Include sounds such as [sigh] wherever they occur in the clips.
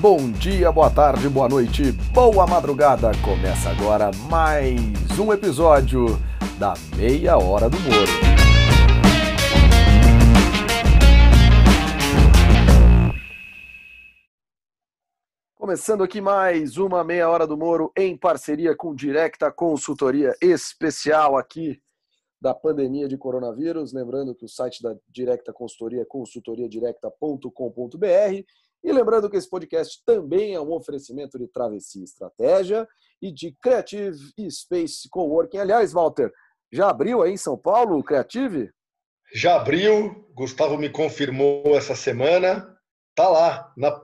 Bom dia, boa tarde, boa noite, boa madrugada. Começa agora mais um episódio da Meia Hora do Moro. Começando aqui mais uma Meia Hora do Moro em parceria com Directa Consultoria Especial aqui da pandemia de coronavírus. Lembrando que o site da Directa Consultoria é consultoriadirecta.com.br. E lembrando que esse podcast também é um oferecimento de Travessia Estratégia e de Creative Space Coworking. Aliás, Walter, já abriu aí em São Paulo o Creative? Já abriu, Gustavo me confirmou essa semana. Tá lá, na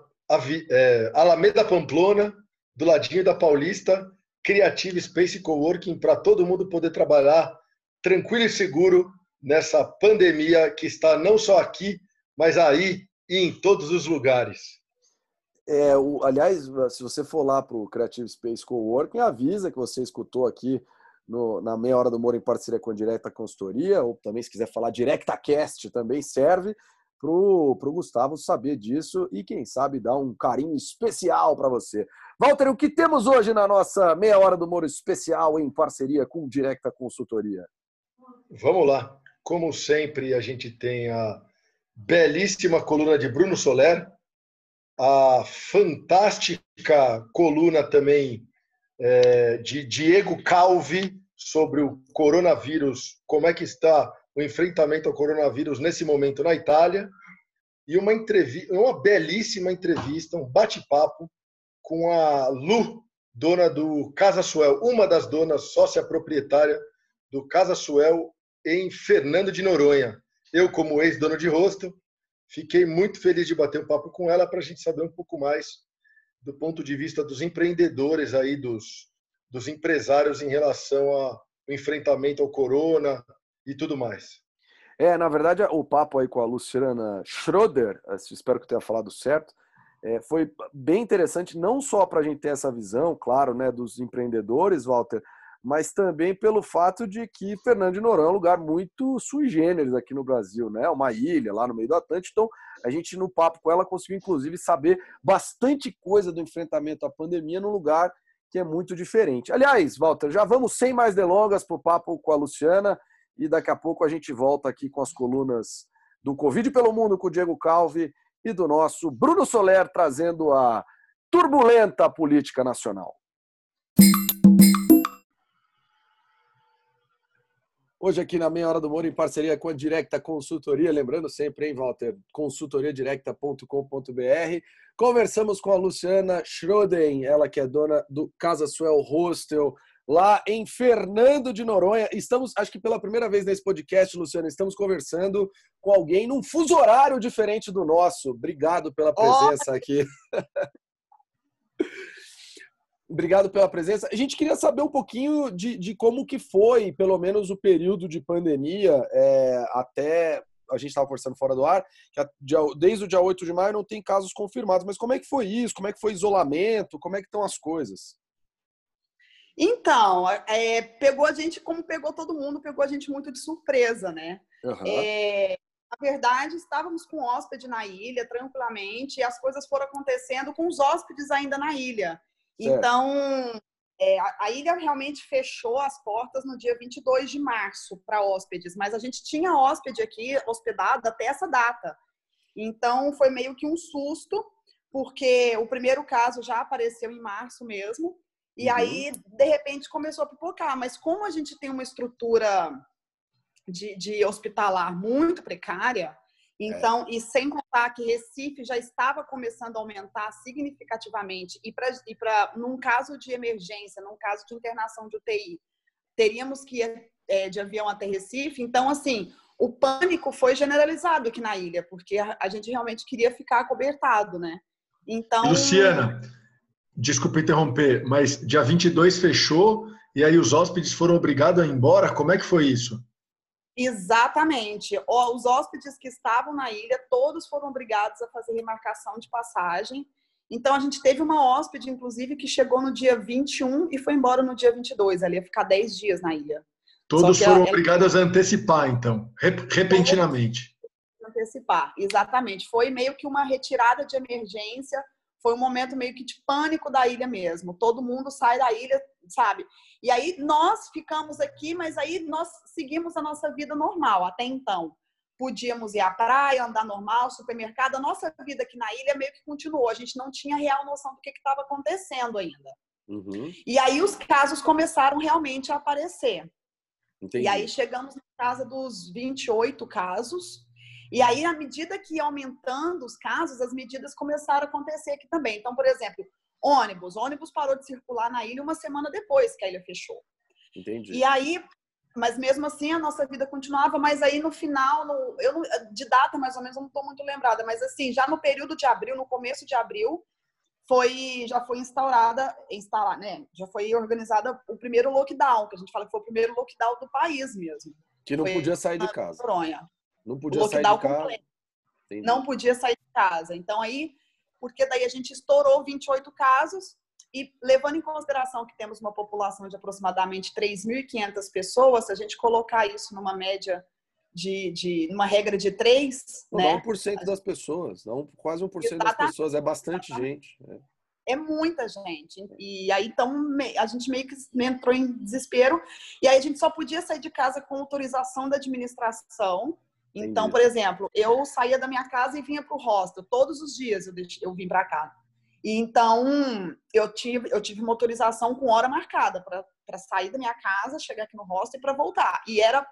é, Alameda Pamplona, do ladinho da Paulista, Creative Space Coworking, para todo mundo poder trabalhar tranquilo e seguro nessa pandemia que está não só aqui, mas aí e em todos os lugares. É, o, aliás, se você for lá para o Creative Space Coworking, avisa que você escutou aqui no, na meia hora do Moro em parceria com a Direta Consultoria, ou também se quiser falar DirectaCast também serve para o Gustavo saber disso e quem sabe dar um carinho especial para você. Walter, o que temos hoje na nossa meia hora do Moro especial em parceria com Directa Consultoria? Vamos lá. Como sempre, a gente tem a belíssima coluna de Bruno Soler, a fantástica coluna também é, de Diego Calvi sobre o coronavírus, como é que está o enfrentamento ao coronavírus nesse momento na Itália, e uma entrevista, uma belíssima entrevista, um bate-papo com a Lu, dona do Casa Suel, uma das donas sócia proprietária do Casa Suel em Fernando de Noronha. Eu, como ex-dono de hostel, fiquei muito feliz de bater um papo com ela para a gente saber um pouco mais do ponto de vista dos empreendedores aí, dos, dos empresários em relação ao enfrentamento ao corona e tudo mais. É, na verdade, o papo aí com a Luciana Schroeder, espero que tenha falado certo, é, foi bem interessante, não só para a gente ter essa visão, claro, né, dos empreendedores, Walter, mas também pelo fato de que Fernando de Noronha é um lugar muito sui generis aqui no Brasil, né? Uma ilha lá no meio do Atlântico. Então, a gente, no papo com ela, conseguiu, inclusive, saber bastante coisa do enfrentamento à pandemia num lugar que é muito diferente. Aliás, Walter, já vamos sem mais delongas para o papo com a Luciana e daqui a pouco a gente volta aqui com as colunas do Covid pelo Mundo com o Diego Calvi e do nosso Bruno Soler trazendo a turbulenta política nacional. Hoje aqui na Meia Hora do Moro, em parceria com a Directa Consultoria, lembrando sempre, hein, Walter, consultoriadirecta.com.br. Conversamos com a Luciana Schroden, ela que é dona do Casa Suel Hostel, lá em Fernando de Noronha. Estamos, acho que pela primeira vez nesse podcast, Luciana, estamos conversando com alguém num fuso horário diferente do nosso. Obrigado pela presença oh. aqui. [laughs] Obrigado pela presença. A gente queria saber um pouquinho de, de como que foi, pelo menos, o período de pandemia é, até. A gente estava conversando fora do ar, que desde o dia 8 de maio não tem casos confirmados. Mas como é que foi isso? Como é que foi isolamento? Como é que estão as coisas? Então, é, pegou a gente, como pegou todo mundo, pegou a gente muito de surpresa, né? Uhum. É, na verdade, estávamos com hóspede na ilha, tranquilamente, e as coisas foram acontecendo com os hóspedes ainda na ilha. Então, é, a ilha realmente fechou as portas no dia 22 de março para hóspedes, mas a gente tinha hóspede aqui hospedado até essa data. Então, foi meio que um susto, porque o primeiro caso já apareceu em março mesmo, e uhum. aí, de repente, começou a pipocar. Mas como a gente tem uma estrutura de, de hospitalar muito precária. Então, é. e sem contar que Recife já estava começando a aumentar significativamente, e para, e pra, num caso de emergência, num caso de internação de UTI, teríamos que ir é, de avião até Recife. Então, assim, o pânico foi generalizado aqui na ilha, porque a, a gente realmente queria ficar acobertado, né? Então. Luciana, desculpa interromper, mas dia 22 fechou e aí os hóspedes foram obrigados a ir embora? Como é que foi isso? Exatamente. Os hóspedes que estavam na ilha, todos foram obrigados a fazer remarcação de passagem. Então, a gente teve uma hóspede, inclusive, que chegou no dia 21 e foi embora no dia 22. Ela ia ficar 10 dias na ilha. Todos foram ela, obrigados a antecipar, então, repentinamente. Antecipar, exatamente. Foi meio que uma retirada de emergência. Foi um momento meio que de pânico da ilha mesmo. Todo mundo sai da ilha, sabe? E aí nós ficamos aqui, mas aí nós seguimos a nossa vida normal até então. Podíamos ir à praia, andar normal, supermercado. A nossa vida aqui na ilha meio que continuou. A gente não tinha real noção do que estava acontecendo ainda. Uhum. E aí os casos começaram realmente a aparecer. Entendi. E aí chegamos na casa dos 28 casos. E aí, à medida que ia aumentando os casos, as medidas começaram a acontecer aqui também. Então, por exemplo, ônibus. ônibus parou de circular na ilha uma semana depois que a ilha fechou. Entendi. E aí, mas mesmo assim a nossa vida continuava, mas aí no final, no, eu não, de data mais ou menos, eu não estou muito lembrada, mas assim, já no período de abril, no começo de abril, foi já foi instaurada, instalar, né? Já foi organizada o primeiro lockdown, que a gente fala que foi o primeiro lockdown do país mesmo. Que não foi podia sair de casa. Noronha. Não podia sair de casa. Não podia sair de casa. Então aí, porque daí a gente estourou 28 casos e levando em consideração que temos uma população de aproximadamente 3.500 pessoas, se a gente colocar isso numa média de, de uma regra de três. Não, né? 1% das pessoas, não, quase 1% Exatamente. das pessoas, é bastante gente. É. é. muita gente. E aí, então, a gente meio que entrou em desespero. E aí, a gente só podia sair de casa com autorização da administração. Então, por exemplo, eu saía da minha casa e vinha para o hostel. Todos os dias eu, eu vim para cá. E então, eu tive, eu tive uma autorização com hora marcada para sair da minha casa, chegar aqui no hostel e para voltar. E era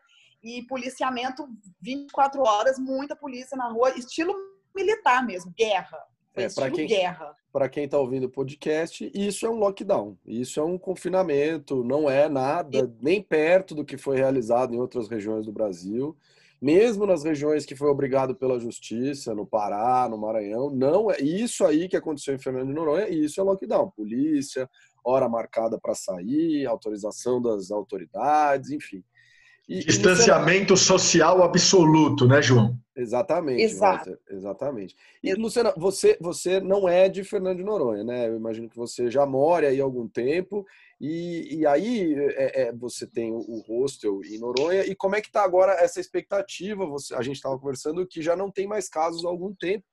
e policiamento 24 horas, muita polícia na rua, estilo militar mesmo, guerra. é, para quem, guerra. Para quem está ouvindo o podcast, isso é um lockdown, isso é um confinamento, não é nada, e... nem perto do que foi realizado em outras regiões do Brasil. Mesmo nas regiões que foi obrigado pela justiça, no Pará, no Maranhão, não é isso aí que aconteceu em Fernando de Noronha, isso é lockdown. Polícia, hora marcada para sair, autorização das autoridades, enfim. E, Distanciamento e social absoluto, né, João? Exatamente, Exato. Walter, exatamente. E, Luciana, você, você não é de Fernando de Noronha, né? Eu imagino que você já mora aí há algum tempo. E, e aí é, é, você tem o, hostel em Noronha. E como é que está agora essa expectativa? Você, a gente estava conversando que já não tem mais casos há algum tempo.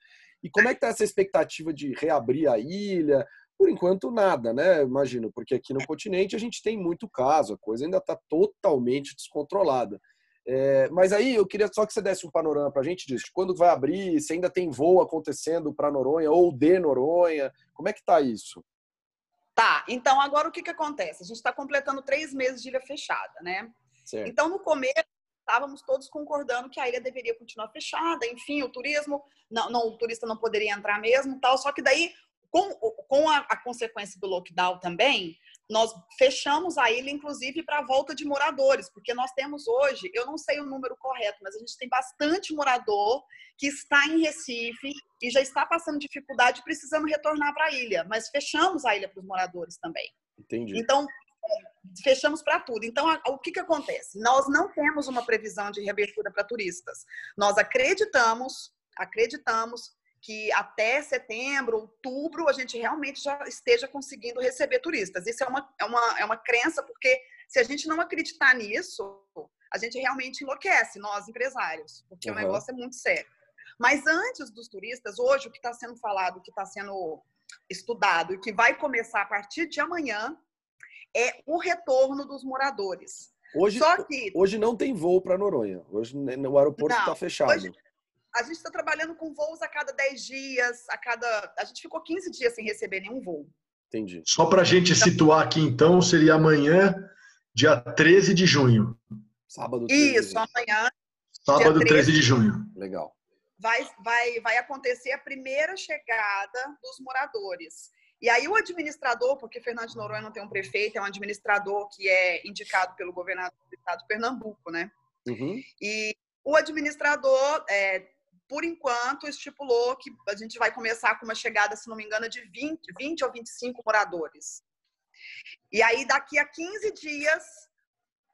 E como é que está essa expectativa de reabrir a ilha? Por enquanto, nada, né? Imagino, porque aqui no continente a gente tem muito caso, a coisa ainda está totalmente descontrolada. É, mas aí eu queria só que você desse um panorama para a gente disso. Quando vai abrir, se ainda tem voo acontecendo para Noronha ou de Noronha, como é que está isso? Tá, então agora o que, que acontece? A gente está completando três meses de ilha fechada, né? Certo. Então no começo estávamos todos concordando que a ilha deveria continuar fechada, enfim, o turismo, não, não, o turista não poderia entrar mesmo, tal. Só que daí com, com a, a consequência do lockdown também, nós fechamos a ilha, inclusive, para a volta de moradores, porque nós temos hoje, eu não sei o número correto, mas a gente tem bastante morador que está em Recife e já está passando dificuldade, precisando retornar para a ilha. Mas fechamos a ilha para os moradores também. Entendi. Então, fechamos para tudo. Então, o que, que acontece? Nós não temos uma previsão de reabertura para turistas. Nós acreditamos, acreditamos que até setembro, outubro, a gente realmente já esteja conseguindo receber turistas. Isso é uma, é uma, é uma crença, porque se a gente não acreditar nisso, a gente realmente enlouquece, nós empresários, porque uhum. o negócio é muito sério. Mas antes dos turistas, hoje o que está sendo falado, o que está sendo estudado e que vai começar a partir de amanhã é o retorno dos moradores. Hoje, Só que, hoje não tem voo para Noronha. Hoje o aeroporto está fechado. Hoje, a gente está trabalhando com voos a cada 10 dias, a cada. A gente ficou 15 dias sem receber nenhum voo. Entendi. Só para a gente situar aqui, então, seria amanhã, dia 13 de junho. Sábado 13 Isso, amanhã. Sábado 13, 13 de junho. Legal. Vai, vai, vai acontecer a primeira chegada dos moradores. E aí o administrador, porque Fernando de Noronha não tem um prefeito, é um administrador que é indicado pelo governador do estado de Pernambuco, né? Uhum. E o administrador é, por enquanto, estipulou que a gente vai começar com uma chegada, se não me engano, de 20, 20 ou 25 moradores. E aí, daqui a 15 dias,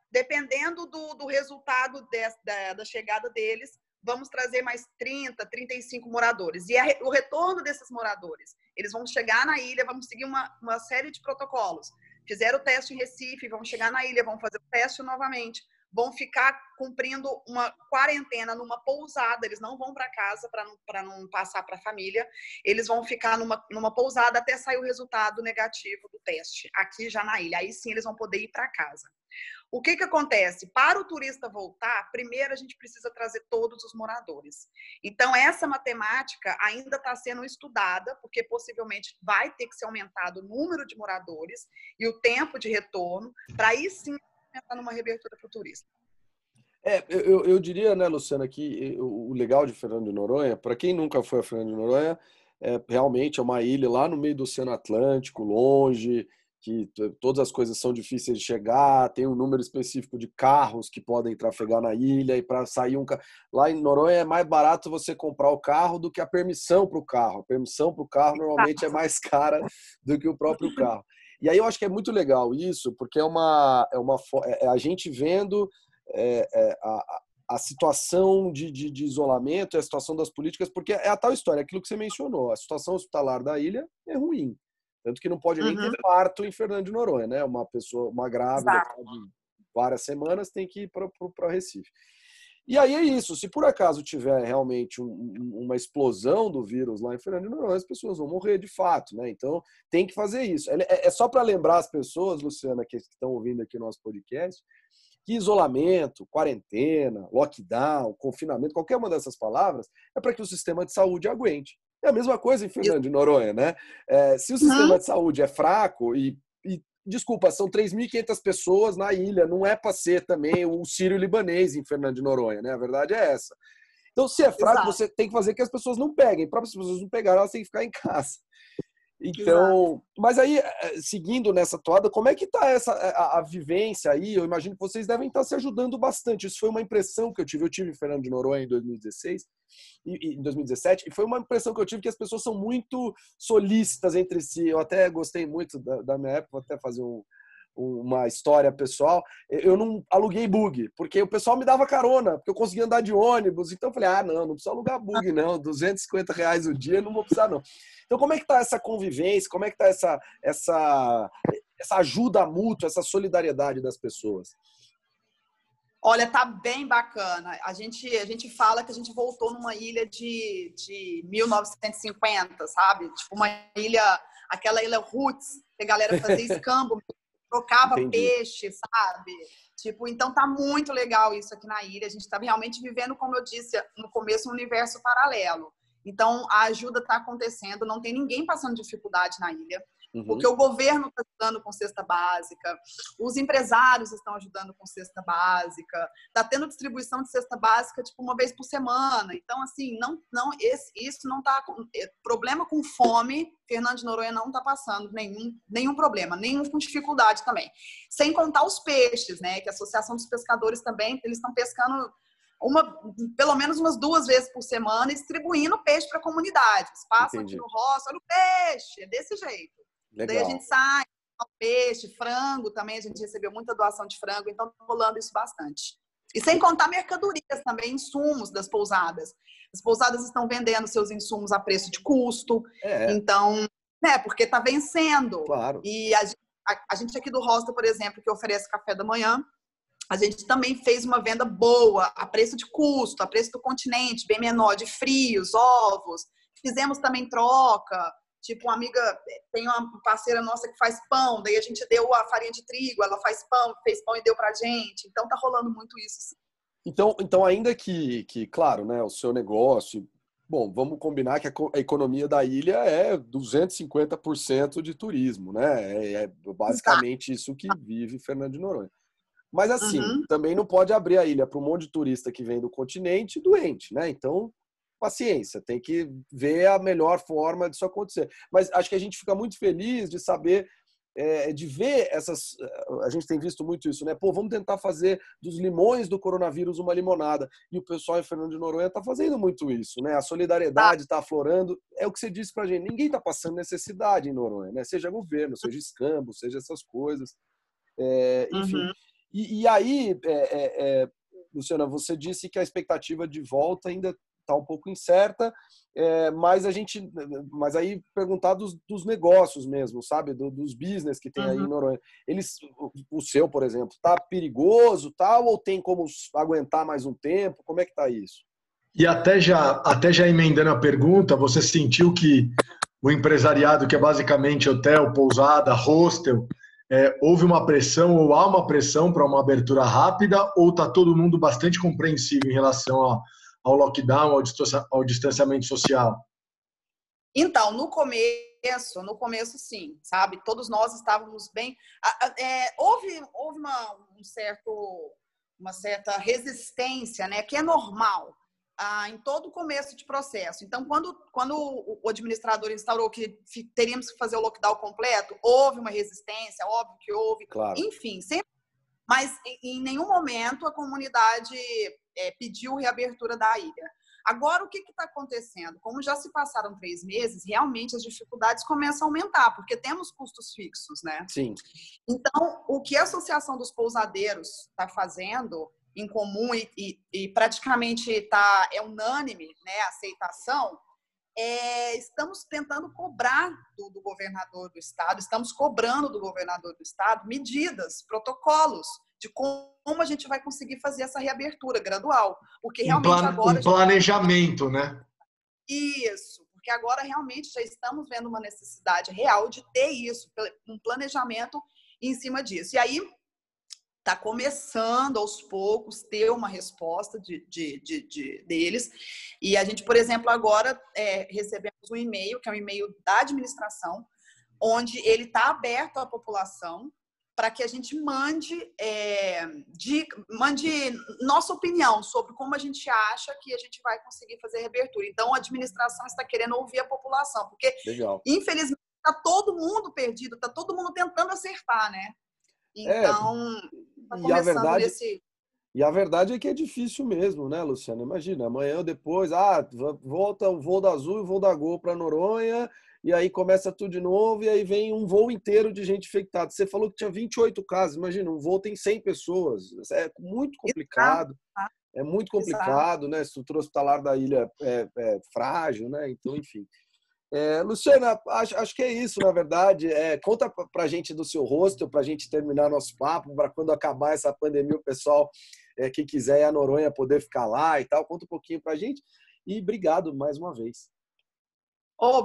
dependendo do, do resultado de, da, da, chegada deles, vamos trazer mais 30, 35 moradores. E a, o retorno desses moradores, eles vão chegar na ilha, vamos seguir uma, uma série de protocolos. Fizeram o teste em Recife, vão chegar na ilha, vão fazer o teste novamente, vão ficar cumprindo uma quarentena numa pousada. Eles não vão para casa para não, não passar para a família. Eles vão ficar numa, numa pousada até sair o resultado negativo do teste, aqui já na ilha. Aí sim eles vão poder ir para casa. O que, que acontece? Para o turista voltar, primeiro a gente precisa trazer todos os moradores. Então, essa matemática ainda está sendo estudada, porque possivelmente vai ter que ser aumentado o número de moradores e o tempo de retorno, para aí sim entrar numa reabertura para o turista. É, eu, eu diria, né, Luciana, que o legal de Fernando de Noronha, para quem nunca foi a Fernando de Noronha, é, realmente é uma ilha lá no meio do Oceano Atlântico, longe, que todas as coisas são difíceis de chegar, tem um número específico de carros que podem trafegar na ilha e para sair um lá em Noronha é mais barato você comprar o carro do que a permissão para o carro. A permissão para o carro normalmente é mais cara do que o próprio carro. E aí eu acho que é muito legal isso, porque é uma é uma é, é a gente vendo é, é, a, a situação de, de, de, isolamento, a situação das políticas, porque é a tal história, aquilo que você mencionou, a situação hospitalar da ilha é ruim. Tanto que não pode nem ter uhum. parto em Fernando de Noronha, né? Uma pessoa, uma grávida de várias semanas tem que ir para Recife. E aí é isso. Se por acaso tiver realmente um, uma explosão do vírus lá em Fernando Noronha, as pessoas vão morrer de fato, né? Então tem que fazer isso. É, é só para lembrar as pessoas, Luciana, que estão ouvindo aqui o nosso podcast, que isolamento, quarentena, lockdown, confinamento, qualquer uma dessas palavras, é para que o sistema de saúde aguente. É a mesma coisa em Fernando de Noronha, né? É, se o sistema uhum. de saúde é fraco e desculpa, são 3.500 pessoas na ilha, não é para ser também o sírio-libanês em Fernando de Noronha, né? A verdade é essa. Então, se é fraco, Exato. você tem que fazer que as pessoas não peguem. Para as pessoas não pegarem, elas têm que ficar em casa. Então, Exato. mas aí, eh, seguindo nessa toada, como é que está essa eh, a, a, vivência aí? Eu imagino que vocês devem estar se ajudando bastante. Isso foi uma impressão que eu tive. Eu tive em Fernando de Noronha em 2016 e, em 2017 e foi uma impressão que eu tive que as pessoas são muito solícitas entre si. Eu até gostei muito da, da minha época, vou até fazer um, uma história pessoal, eu não aluguei bug, porque o pessoal me dava carona, porque eu conseguia andar de ônibus. Então eu falei, ah, não, não precisa alugar bug, não. 250 reais o dia, não vou precisar, não. Então, como é que tá essa convivência? Como é que tá essa, essa, essa ajuda mútua, essa solidariedade das pessoas? Olha, tá bem bacana. A gente, a gente fala que a gente voltou numa ilha de, de 1950, sabe? Tipo uma ilha, aquela ilha roots, que a galera fazia [laughs] escambo trocava Entendi. peixe, sabe? Tipo, então tá muito legal isso aqui na ilha. A gente está realmente vivendo, como eu disse no começo, um universo paralelo. Então a ajuda está acontecendo, não tem ninguém passando dificuldade na ilha. Uhum. Porque o governo está ajudando com cesta básica, os empresários estão ajudando com cesta básica, está tendo distribuição de cesta básica tipo uma vez por semana. Então, assim, não, não esse, isso não está. É, problema com fome, Fernando de Noronha não está passando nenhum, nenhum problema, nenhum com dificuldade também. Sem contar os peixes, né? Que a Associação dos Pescadores também, eles estão pescando uma, pelo menos umas duas vezes por semana, distribuindo peixe para a comunidade. passam aqui no roça, olha o peixe, é desse jeito. Legal. Daí a gente sai, peixe, frango também, a gente recebeu muita doação de frango, então tá rolando isso bastante. E sem contar mercadorias também, insumos das pousadas. As pousadas estão vendendo seus insumos a preço de custo. É. Então, né, porque está vencendo. Claro. E a, a, a, gente aqui do Rosta, por exemplo, que oferece café da manhã, a gente também fez uma venda boa, a preço de custo, a preço do continente, bem menor, de frios, ovos. Fizemos também troca. Tipo, uma amiga, tem uma parceira nossa que faz pão, daí a gente deu a farinha de trigo, ela faz pão, fez pão e deu pra gente. Então tá rolando muito isso. Então, então ainda que, que, claro, né, o seu negócio, bom, vamos combinar que a, economia da ilha é 250% de turismo, né? É, é basicamente isso que vive Fernando de Noronha. Mas assim, uhum. também não pode abrir a ilha para um monte de turista que vem do continente doente, né? Então, paciência, tem que ver a melhor forma disso acontecer. Mas acho que a gente fica muito feliz de saber, é, de ver essas. A gente tem visto muito isso, né? Pô, vamos tentar fazer dos limões do coronavírus uma limonada. E o pessoal em Fernando de Noronha está fazendo muito isso, né? A solidariedade está aflorando. É o que você disse pra gente: ninguém está passando necessidade em Noronha, né? Seja governo, seja escambo, seja essas coisas. É, enfim. Uhum. E, e, aí, é, Luciana, você disse que a expectativa de volta ainda está um pouco incerta, é, mas a gente, mas aí perguntar dos, dos negócios mesmo, sabe, do, dos business que tem uhum. aí em uhum. Noronha. Eles, o seu, por exemplo, tá perigoso, tal, ou tem como aguentar mais um tempo? Como é que tá isso? E até já, até já emendando a pergunta, você sentiu que o empresariado, que é basicamente hotel, pousada, hostel, é, houve uma pressão ou há uma pressão para uma abertura rápida ou está todo mundo bastante compreensivo em relação a, ao lockdown, ao, distanciamento social? Então, no começo, no começo sim, sabe? Todos nós estávamos bem. É, houve houve uma, um certo, uma certa resistência, né? Que é normal ah, em todo o começo de processo. Então, quando, quando o administrador instaurou que teríamos que fazer o lockdown completo, houve uma resistência, óbvio que houve. Claro. Enfim, sempre. Mas em nenhum momento a comunidade é, pediu reabertura da ilha. Agora, o que está acontecendo? Como já se passaram três meses, realmente as dificuldades começam a aumentar, porque temos custos fixos, né? Sim. Então, o que a Associação dos Pousadeiros está fazendo em comum e, e, e praticamente tá, é unânime né, a aceitação, é, estamos tentando cobrar do, do, governador do estado, estamos cobrando do governador do estado medidas, protocolos de como a gente vai conseguir fazer essa reabertura gradual, porque realmente um plan, agora um planejamento, né? Isso, porque agora realmente já estamos vendo uma necessidade real de ter isso, um planejamento em cima disso. E aí está começando aos poucos ter uma resposta de, de, de, de, deles. E a gente, por exemplo, agora é, recebemos um e-mail, que é um e-mail da administração, onde ele está aberto à população para que a gente mande, é, de, mande nossa opinião sobre como a gente acha que a gente vai conseguir fazer reabertura. Então, a administração está querendo ouvir a população, porque, Legal. infelizmente, está todo mundo perdido, está todo mundo tentando acertar, né? É, então, é, tá e a verdade esse... E a verdade é que é difícil mesmo, né, Luciano? Imagina, amanhã ou depois, ah, volta o voo da Azul e o voo da Gol para Noronha, e aí começa tudo de novo, e aí vem um voo inteiro de gente infectada. Você falou que tinha 28 casos, imagina, um voo tem 100 pessoas. É muito complicado. É muito complicado, né? A estrutura hospitalar da ilha é, é frágil, né? Então, enfim. É, Luciana, acho, acho, que é isso, na verdade. É, conta para a gente do seu rosto, para a gente terminar nosso papo, para quando acabar essa pandemia, o pessoal é, que quiser ir a Noronha poder ficar lá e tal. Conta um pouquinho para a gente. E obrigado mais uma vez. Oh,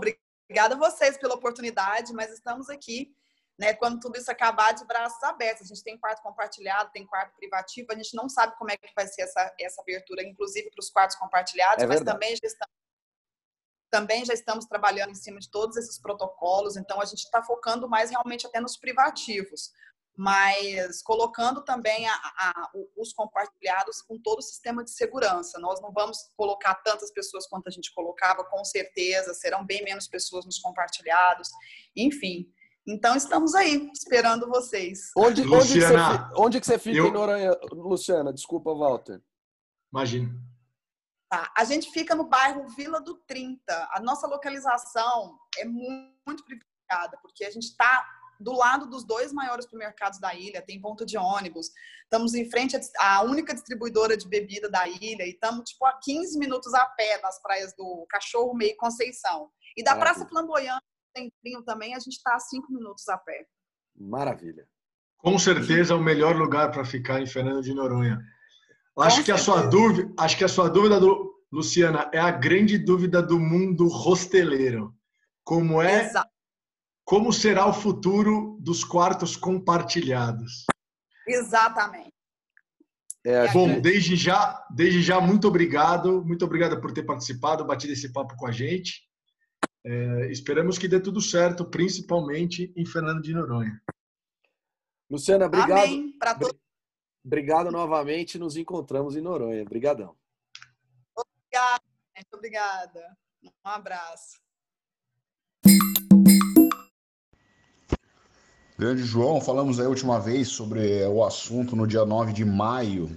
obrigada a vocês pela oportunidade, mas estamos aqui. Né, quando tudo isso acabar, de braços abertos. A gente tem quarto compartilhado, tem quarto privativo, a gente não sabe como é que vai ser essa, essa abertura, inclusive para os quartos compartilhados, é mas também já estamos também já estamos trabalhando em cima de todos esses protocolos, então a gente está focando mais realmente até nos privativos, mas colocando também a, a, os compartilhados com todo o sistema de segurança. Nós não vamos colocar tantas pessoas quanto a gente colocava, com certeza, serão bem menos pessoas nos compartilhados, enfim. Então estamos aí, esperando vocês. Onde, Luciana, onde, que, você, onde que você fica eu... em Noronha, Luciana? Desculpa, Walter. Imagina. Tá? A gente fica no bairro Vila do 30. A nossa localização é muito privilegiada, porque a gente está do lado dos dois maiores supermercados da ilha, tem ponto de ônibus. Estamos em frente à única distribuidora de bebida da ilha e estamos tipo a 15 minutos a pé nas praias do Cachorro Meio Conceição. E da Maravilha. Praça Flamboyante, Centrinho também, a gente está a 5 minutos a pé. Maravilha. Com certeza é o melhor lugar para ficar em Fernando de Noronha. Acho que a sua dúvida, acho que a sua dúvida do Luciana é a grande dúvida do mundo hosteleiro. Como é Exato. Como será o futuro dos quartos compartilhados? Exatamente. É, Bom, desde já, desde já, muito obrigado. Muito obrigado por ter participado, batido esse papo com a gente. É, esperamos que dê tudo certo, principalmente em Fernando de Noronha. Luciana, obrigado. Amém. Obrigado novamente. Nos encontramos em Noronha. Obrigadão. Obrigada, gente. Obrigada. Um abraço. Grande João, falamos aí a última vez sobre o assunto no dia 9 de maio.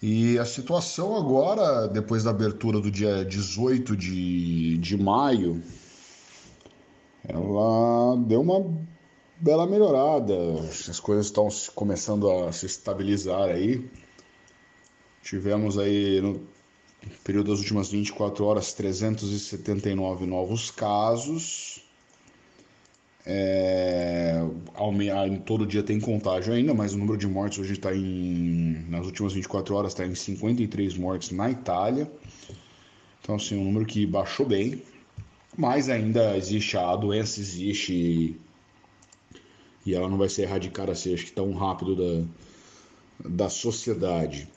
E a situação agora, depois da abertura do dia 18 de, de maio, ela deu uma bela melhorada. As coisas estão começando a se estabilizar aí. Tivemos aí no, período das últimas 24 horas, 379 novos casos. É, em todo dia tem contágio ainda, mas o número de mortes hoje está em. Nas últimas 24 horas está em 53 mortes na Itália. Então, assim, um número que baixou bem. Mas ainda existe, a doença existe e ela não vai ser erradicada assim, acho que tão rápido da, da sociedade.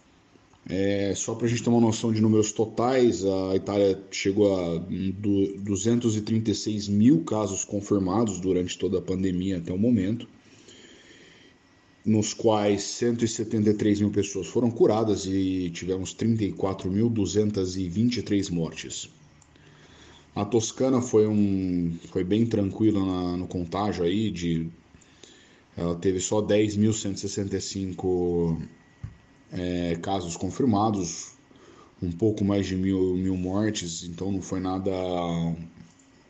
É, só para a gente ter uma noção de números totais, a Itália chegou a 236 mil casos confirmados durante toda a pandemia até o momento, nos quais 173 mil pessoas foram curadas e tivemos 34.223 mortes. A Toscana foi, um, foi bem tranquila no contágio aí, de, ela teve só 10.165 é, casos confirmados, um pouco mais de mil, mil mortes, então não foi nada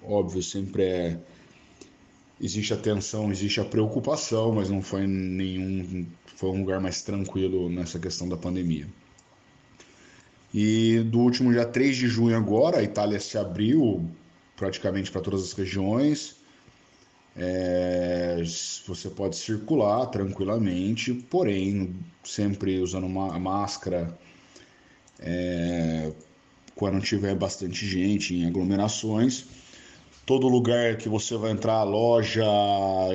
óbvio, sempre é. Existe a tensão, existe a preocupação, mas não foi nenhum. Foi um lugar mais tranquilo nessa questão da pandemia. E do último dia 3 de junho agora, a Itália se abriu praticamente para todas as regiões. É, você pode circular tranquilamente, porém sempre usando uma máscara é, quando tiver bastante gente em aglomerações. Todo lugar que você vai entrar, loja,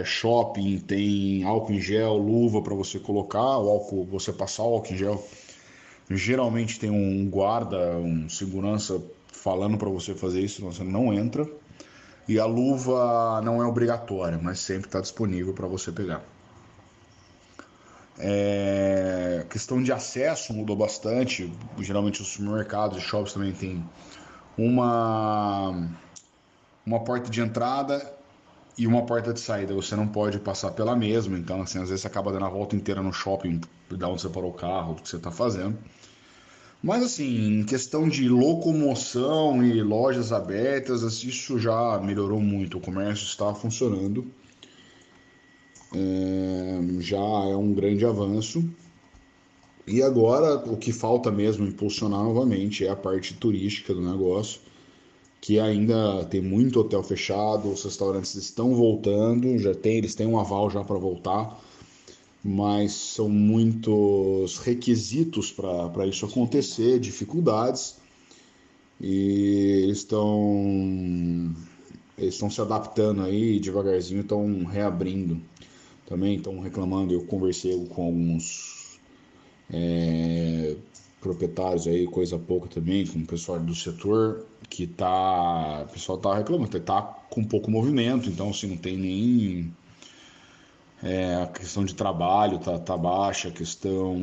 shopping, tem álcool em gel, luva para você colocar, o álcool, você passar o álcool em gel. Geralmente tem um guarda, um segurança falando para você fazer isso, você não entra. E a luva não é obrigatória, mas sempre está disponível para você pegar. É, questão de acesso mudou bastante. Geralmente os supermercados e shops também tem uma, uma porta de entrada e uma porta de saída. Você não pode passar pela mesma, então assim, às vezes você acaba dando a volta inteira no shopping, da onde você parou o carro, o que você está fazendo. Mas assim, em questão de locomoção e lojas abertas, isso já melhorou muito. O comércio está funcionando. É, já é um grande avanço. E agora o que falta mesmo impulsionar novamente é a parte turística do negócio, que ainda tem muito hotel fechado, os restaurantes estão voltando, já tem, eles têm um aval já para voltar mas são muitos requisitos para isso acontecer, dificuldades, e eles estão eles estão se adaptando aí devagarzinho, estão reabrindo também, estão reclamando. Eu conversei com alguns é, proprietários aí, coisa pouca também, com o pessoal do setor, que tá. O pessoal tá reclamando, tá com pouco movimento, então assim, não tem nem é, a questão de trabalho tá, tá baixa, a questão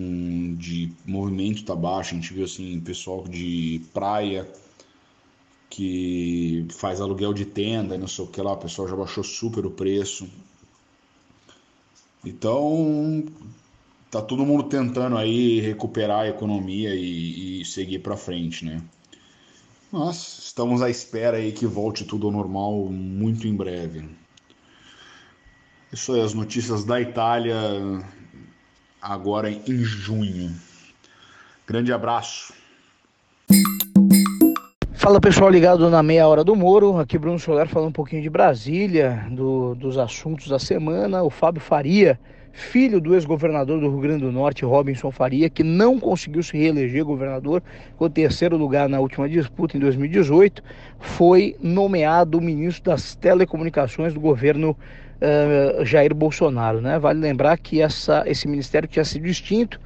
de movimento tá baixa. A gente viu assim, pessoal de praia que faz aluguel de tenda e não sei o que lá, o pessoal já baixou super o preço. Então, tá todo mundo tentando aí recuperar a economia e, e seguir para frente, né? Mas estamos à espera aí que volte tudo ao normal muito em breve. Isso é as notícias da Itália agora em junho. Grande abraço. Fala pessoal ligado na meia hora do Moro, aqui Bruno Solar falando um pouquinho de Brasília, do, dos assuntos da semana. O Fábio Faria, filho do ex-governador do Rio Grande do Norte, Robinson Faria, que não conseguiu se reeleger governador, ficou terceiro lugar na última disputa em 2018, foi nomeado ministro das telecomunicações do governo Jair Bolsonaro. Né? Vale lembrar que essa, esse ministério tinha sido extinto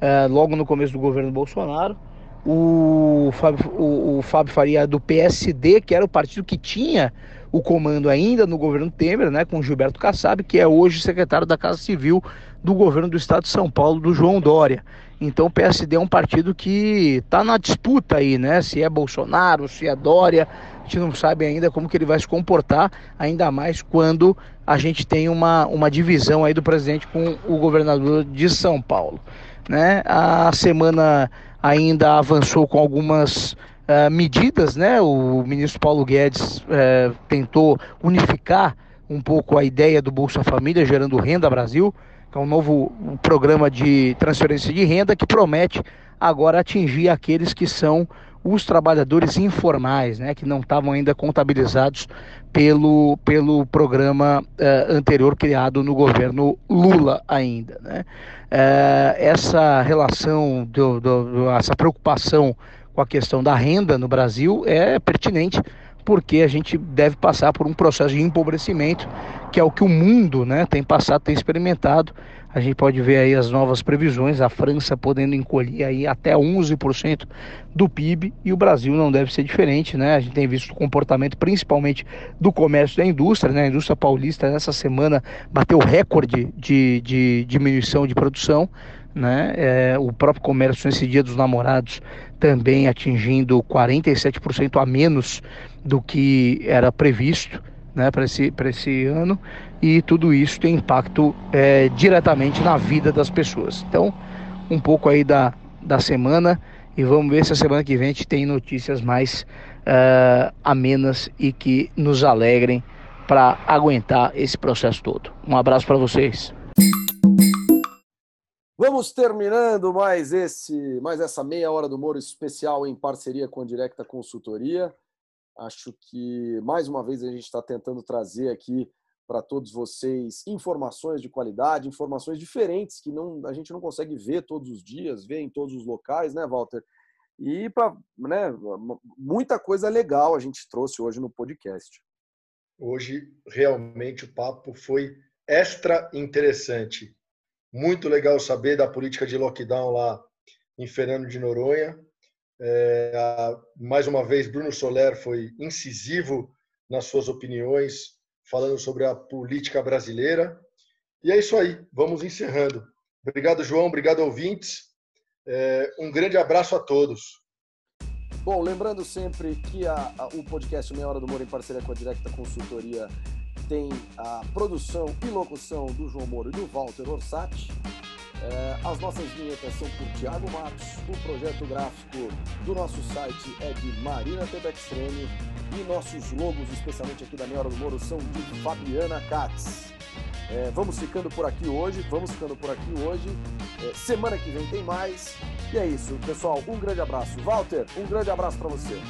uh, logo no começo do governo Bolsonaro. O Fábio, o, o Fábio Faria do PSD, que era o partido que tinha o comando ainda no governo Temer, né, com Gilberto Kassab, que é hoje secretário da Casa Civil do governo do estado de São Paulo, do João Dória. Então o PSD é um partido que está na disputa aí, né? Se é Bolsonaro, se é Dória, gente não sabe ainda como que ele vai se comportar, ainda mais quando a gente tem uma, uma divisão aí do presidente com o governador de São Paulo. Né? A semana ainda avançou com algumas uh, medidas, né? O ministro Paulo Guedes uh, tentou unificar um pouco a ideia do Bolsa Família, gerando Renda Brasil, que é um novo programa de transferência de renda que promete agora atingir aqueles que são os trabalhadores informais, né, que não estavam ainda contabilizados pelo, pelo programa uh, anterior criado no governo Lula ainda. Né? Uh, essa relação, do, do, essa preocupação com a questão da renda no Brasil é pertinente porque a gente deve passar por um processo de empobrecimento, que é o que o mundo né, tem passado, tem experimentado. A gente pode ver aí as novas previsões, a França podendo encolher aí até 11% do PIB e o Brasil não deve ser diferente, né? A gente tem visto o comportamento principalmente do comércio da indústria, né? A indústria paulista nessa semana bateu recorde de, de diminuição de produção, né? É, o próprio comércio nesse dia dos namorados também atingindo 47% a menos do que era previsto né, para esse, esse ano, e tudo isso tem impacto é, diretamente na vida das pessoas. Então, um pouco aí da, da semana, e vamos ver se a semana que vem a gente tem notícias mais uh, amenas e que nos alegrem para aguentar esse processo todo. Um abraço para vocês. Vamos terminando mais esse, mais essa meia hora do Moro especial em parceria com a Directa Consultoria. Acho que mais uma vez a gente está tentando trazer aqui para todos vocês informações de qualidade, informações diferentes que não, a gente não consegue ver todos os dias, ver em todos os locais, né, Walter? E para né, muita coisa legal a gente trouxe hoje no podcast. Hoje realmente o papo foi extra interessante. Muito legal saber da política de lockdown lá em Fernando de Noronha. É, mais uma vez, Bruno Soler foi incisivo nas suas opiniões, falando sobre a política brasileira. E é isso aí, vamos encerrando. Obrigado, João, obrigado, ouvintes. É, um grande abraço a todos. Bom, lembrando sempre que a, a, o podcast Meia Hora do Moro, em parceria com a Directa Consultoria, tem a produção e locução do João Moro e do Walter Orsatti. É, as nossas vinhetas são por Thiago Matos, o projeto gráfico do nosso site é de Marina Tebextreme e nossos logos, especialmente aqui da Meia Hora do Moro, são de Fabiana Katz. É, vamos ficando por aqui hoje, vamos ficando por aqui hoje. É, semana que vem tem mais. E é isso, pessoal. Um grande abraço. Walter, um grande abraço para você.